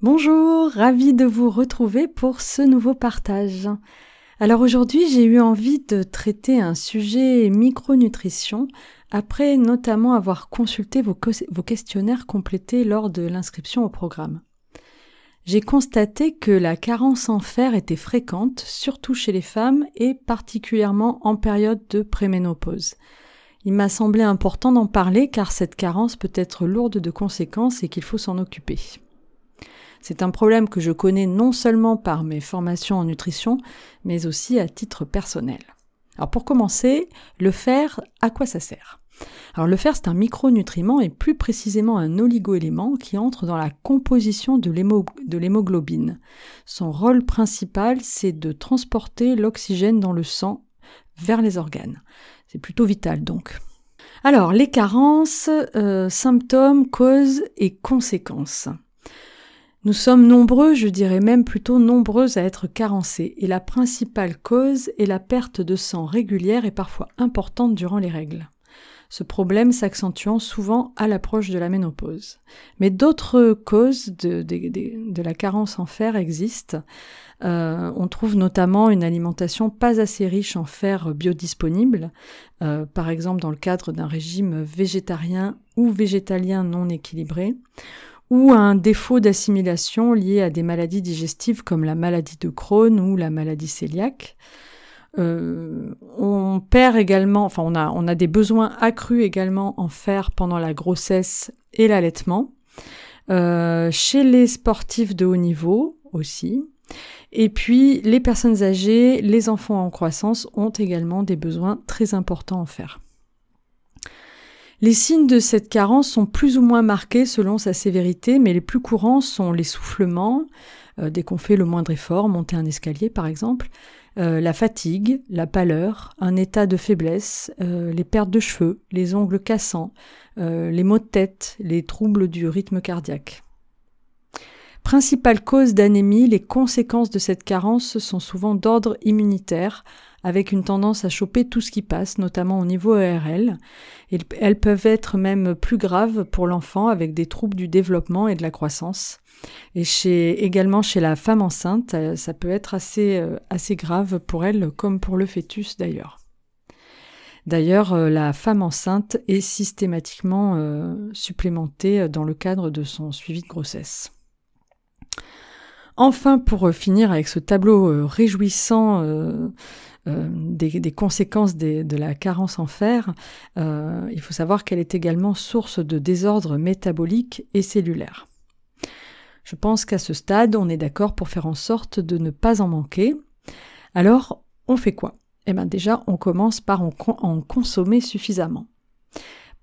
Bonjour, ravi de vous retrouver pour ce nouveau partage. Alors aujourd'hui, j'ai eu envie de traiter un sujet micronutrition après notamment avoir consulté vos, vos questionnaires complétés lors de l'inscription au programme. J'ai constaté que la carence en fer était fréquente, surtout chez les femmes et particulièrement en période de préménopause. Il m'a semblé important d'en parler car cette carence peut être lourde de conséquences et qu'il faut s'en occuper. C'est un problème que je connais non seulement par mes formations en nutrition, mais aussi à titre personnel. Alors pour commencer, le fer, à quoi ça sert? Alors le fer, c'est un micronutriment et plus précisément un oligoélément qui entre dans la composition de l'hémoglobine. Son rôle principal, c'est de transporter l'oxygène dans le sang vers les organes. C'est plutôt vital donc. Alors les carences, euh, symptômes, causes et conséquences. Nous sommes nombreux, je dirais même plutôt nombreuses à être carencés, et la principale cause est la perte de sang régulière et parfois importante durant les règles. Ce problème s'accentuant souvent à l'approche de la ménopause. Mais d'autres causes de, la carence en fer existent. Euh, on trouve notamment une alimentation pas assez riche en fer biodisponible, euh, par exemple dans le cadre d'un régime végétarien ou végétalien non équilibré ou un défaut d'assimilation lié à des maladies digestives comme la maladie de Crohn ou la maladie cœliaque. Euh, on perd également, enfin on a, on a des besoins accrus également en fer pendant la grossesse et l'allaitement. Euh, chez les sportifs de haut niveau aussi. Et puis les personnes âgées, les enfants en croissance ont également des besoins très importants en fer. Les signes de cette carence sont plus ou moins marqués selon sa sévérité, mais les plus courants sont l'essoufflement, euh, dès qu'on fait le moindre effort, monter un escalier par exemple, euh, la fatigue, la pâleur, un état de faiblesse, euh, les pertes de cheveux, les ongles cassants, les maux de tête, les troubles du rythme cardiaque. Principale cause d'anémie, les conséquences de cette carence sont souvent d'ordre immunitaire, avec une tendance à choper tout ce qui passe, notamment au niveau ERL. elles peuvent être même plus graves pour l'enfant avec des troubles du développement et de la croissance. Et chez, également chez la femme enceinte, euh, ça peut être assez, euh, assez grave pour elle comme pour le fœtus d'ailleurs. D'ailleurs, euh, la femme enceinte est systématiquement supplémentée dans le cadre de son suivi de grossesse. Enfin, pour finir avec ce tableau réjouissant des, conséquences de la carence en fer, euh, il faut savoir qu'elle est également source de désordres métaboliques et cellulaires. Je pense qu'à ce stade, on est d'accord pour faire en sorte de ne pas en manquer. Alors, on fait quoi? Eh bien déjà, on commence par en consommer suffisamment.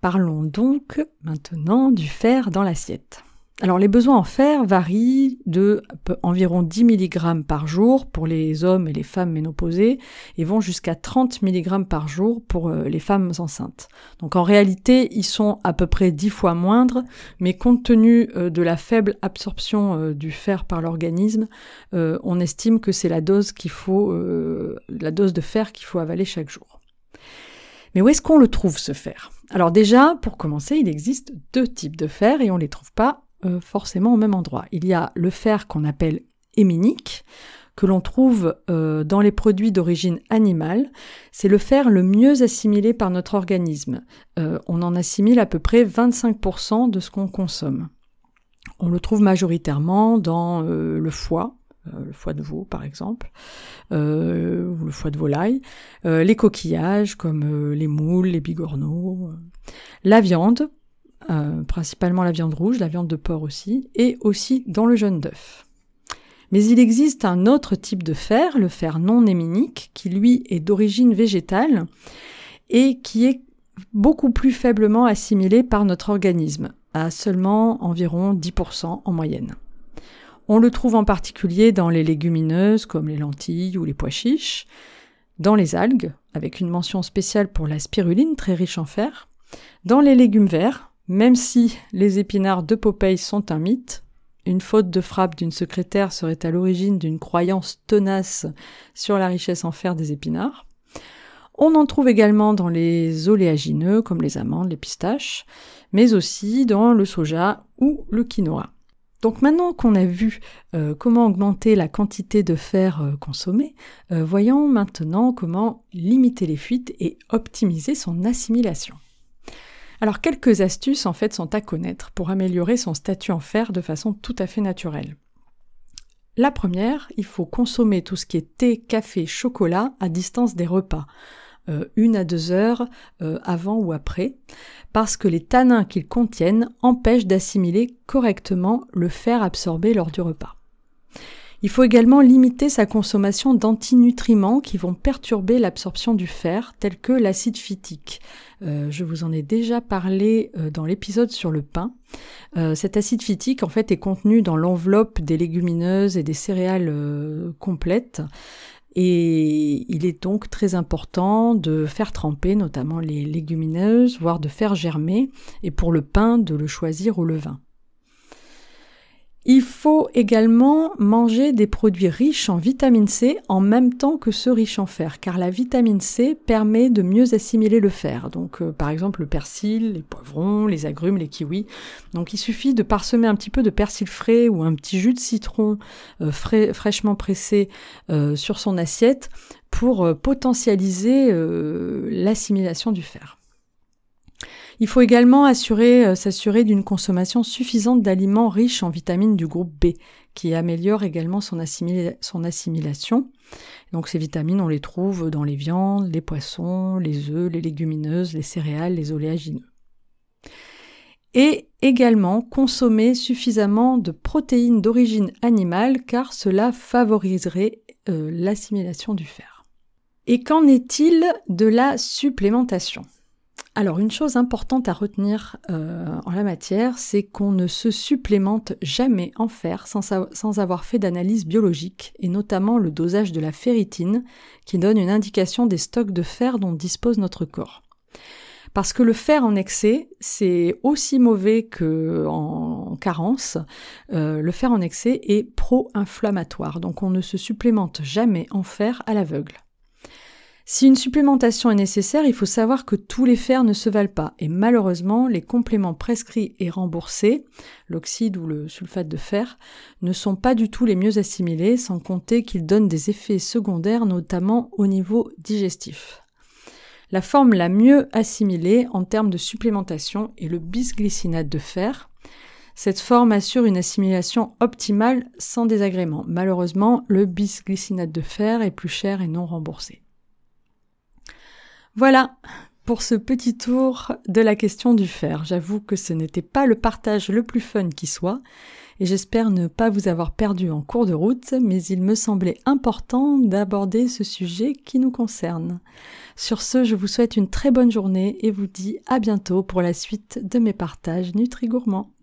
Parlons donc maintenant du fer dans l'assiette. Alors les besoins en fer varient de environ 10 mg par jour pour les hommes et les femmes ménopausées et vont jusqu'à 30 mg par jour pour euh, les femmes enceintes. Donc en réalité, ils sont à peu près 10 fois moindres, mais compte tenu euh, de la faible absorption euh, du fer par l'organisme, on estime que c'est la dose qu'il faut la dose de fer qu'il faut avaler chaque jour. Mais où est-ce qu'on le trouve ce fer? Alors déjà, pour commencer, il existe deux types de fer et on les trouve pas euh, forcément au même endroit. Il y a le fer qu'on appelle héminique, que l'on trouve euh, dans les produits d'origine animale. C'est le fer le mieux assimilé par notre organisme. Euh, on en assimile à peu près 25% de ce qu'on consomme. On le trouve majoritairement dans le foie, le foie de veau par exemple, ou le foie de volaille, les coquillages comme les moules, les bigorneaux, la viande, euh, principalement la viande rouge, la viande de porc aussi, et aussi dans le jaune d'œuf. Mais il existe un autre type de fer, le fer non héminique, qui lui est d'origine végétale et qui est beaucoup plus faiblement assimilé par notre organisme, à seulement environ 10% en moyenne. On le trouve en particulier dans les légumineuses comme les lentilles ou les pois chiches, dans les algues, avec une mention spéciale pour la spiruline très riche en fer, dans les légumes verts, même si les épinards de Popeye sont un mythe, une faute de frappe d'une secrétaire serait à l'origine d'une croyance tenace sur la richesse en fer des épinards. On en trouve également dans les oléagineux comme les amandes, les pistaches, mais aussi dans le soja ou le quinoa. Donc maintenant qu'on a vu euh, comment augmenter la quantité de fer euh, consommé, euh, voyons maintenant comment limiter les fuites et optimiser son assimilation. Alors quelques astuces en fait sont à connaître pour améliorer son statut en fer de façon tout à fait naturelle. La première, il faut consommer tout ce qui est thé, café, chocolat à distance des repas. Euh, une à deux heures euh, avant ou après, parce que les tanins qu'ils contiennent empêchent d'assimiler correctement le fer absorbé lors du repas. Il faut également limiter sa consommation d'antinutriments qui vont perturber l'absorption du fer, tels que l'acide phytique. Euh, je vous en ai déjà parlé dans l'épisode sur le pain. cet acide phytique, en fait, est contenu dans l'enveloppe des légumineuses et des céréales complètes. Et il est donc très important de faire tremper notamment les légumineuses, voire de faire germer, et pour le pain, de le choisir au levain. Il faut également manger des produits riches en vitamine C en même temps que ceux riches en fer, car la vitamine C permet de mieux assimiler le fer. Donc euh, par exemple le persil, les poivrons, les agrumes, les kiwis. Donc il suffit de parsemer un petit peu de persil frais ou un petit jus de citron euh, fraîchement pressé euh, sur son assiette pour potentialiser l'assimilation du fer. Il faut également euh, s'assurer d'une consommation suffisante d'aliments riches en vitamines du groupe B, qui améliore également son, assimilation. Donc ces vitamines, on les trouve dans les viandes, les poissons, les œufs, les légumineuses, les céréales, les oléagineux. Et également consommer suffisamment de protéines d'origine animale car cela favoriserait euh, l'assimilation du fer. Et qu'en est-il de la supplémentation? Alors une chose importante à retenir euh, en la matière, c'est qu'on ne se supplémente jamais en fer sans, avoir fait d'analyse biologique, et notamment le dosage de la ferritine, qui donne une indication des stocks de fer dont dispose notre corps. Parce que le fer en excès, c'est aussi mauvais que en carence. Euh, le fer en excès est pro-inflammatoire, donc on ne se supplémente jamais en fer à l'aveugle. Si une supplémentation est nécessaire, il faut savoir que tous les fers ne se valent pas et malheureusement, les compléments prescrits et remboursés, l'oxyde ou le sulfate de fer, ne sont pas du tout les mieux assimilés, sans compter qu'ils donnent des effets secondaires, notamment au niveau digestif. La forme la mieux assimilée en termes de supplémentation est le bisglycinate de fer. Cette forme assure une assimilation optimale sans désagrément. Malheureusement, le bisglycinate de fer est plus cher et non remboursé. Voilà pour ce petit tour de la question du fer. J'avoue que ce n'était pas le partage le plus fun qui soit, et j'espère ne pas vous avoir perdu en cours de route, mais il me semblait important d'aborder ce sujet qui nous concerne. Sur ce, je vous souhaite une très bonne journée et vous dis à bientôt pour la suite de mes partages Nutri-Gourmands.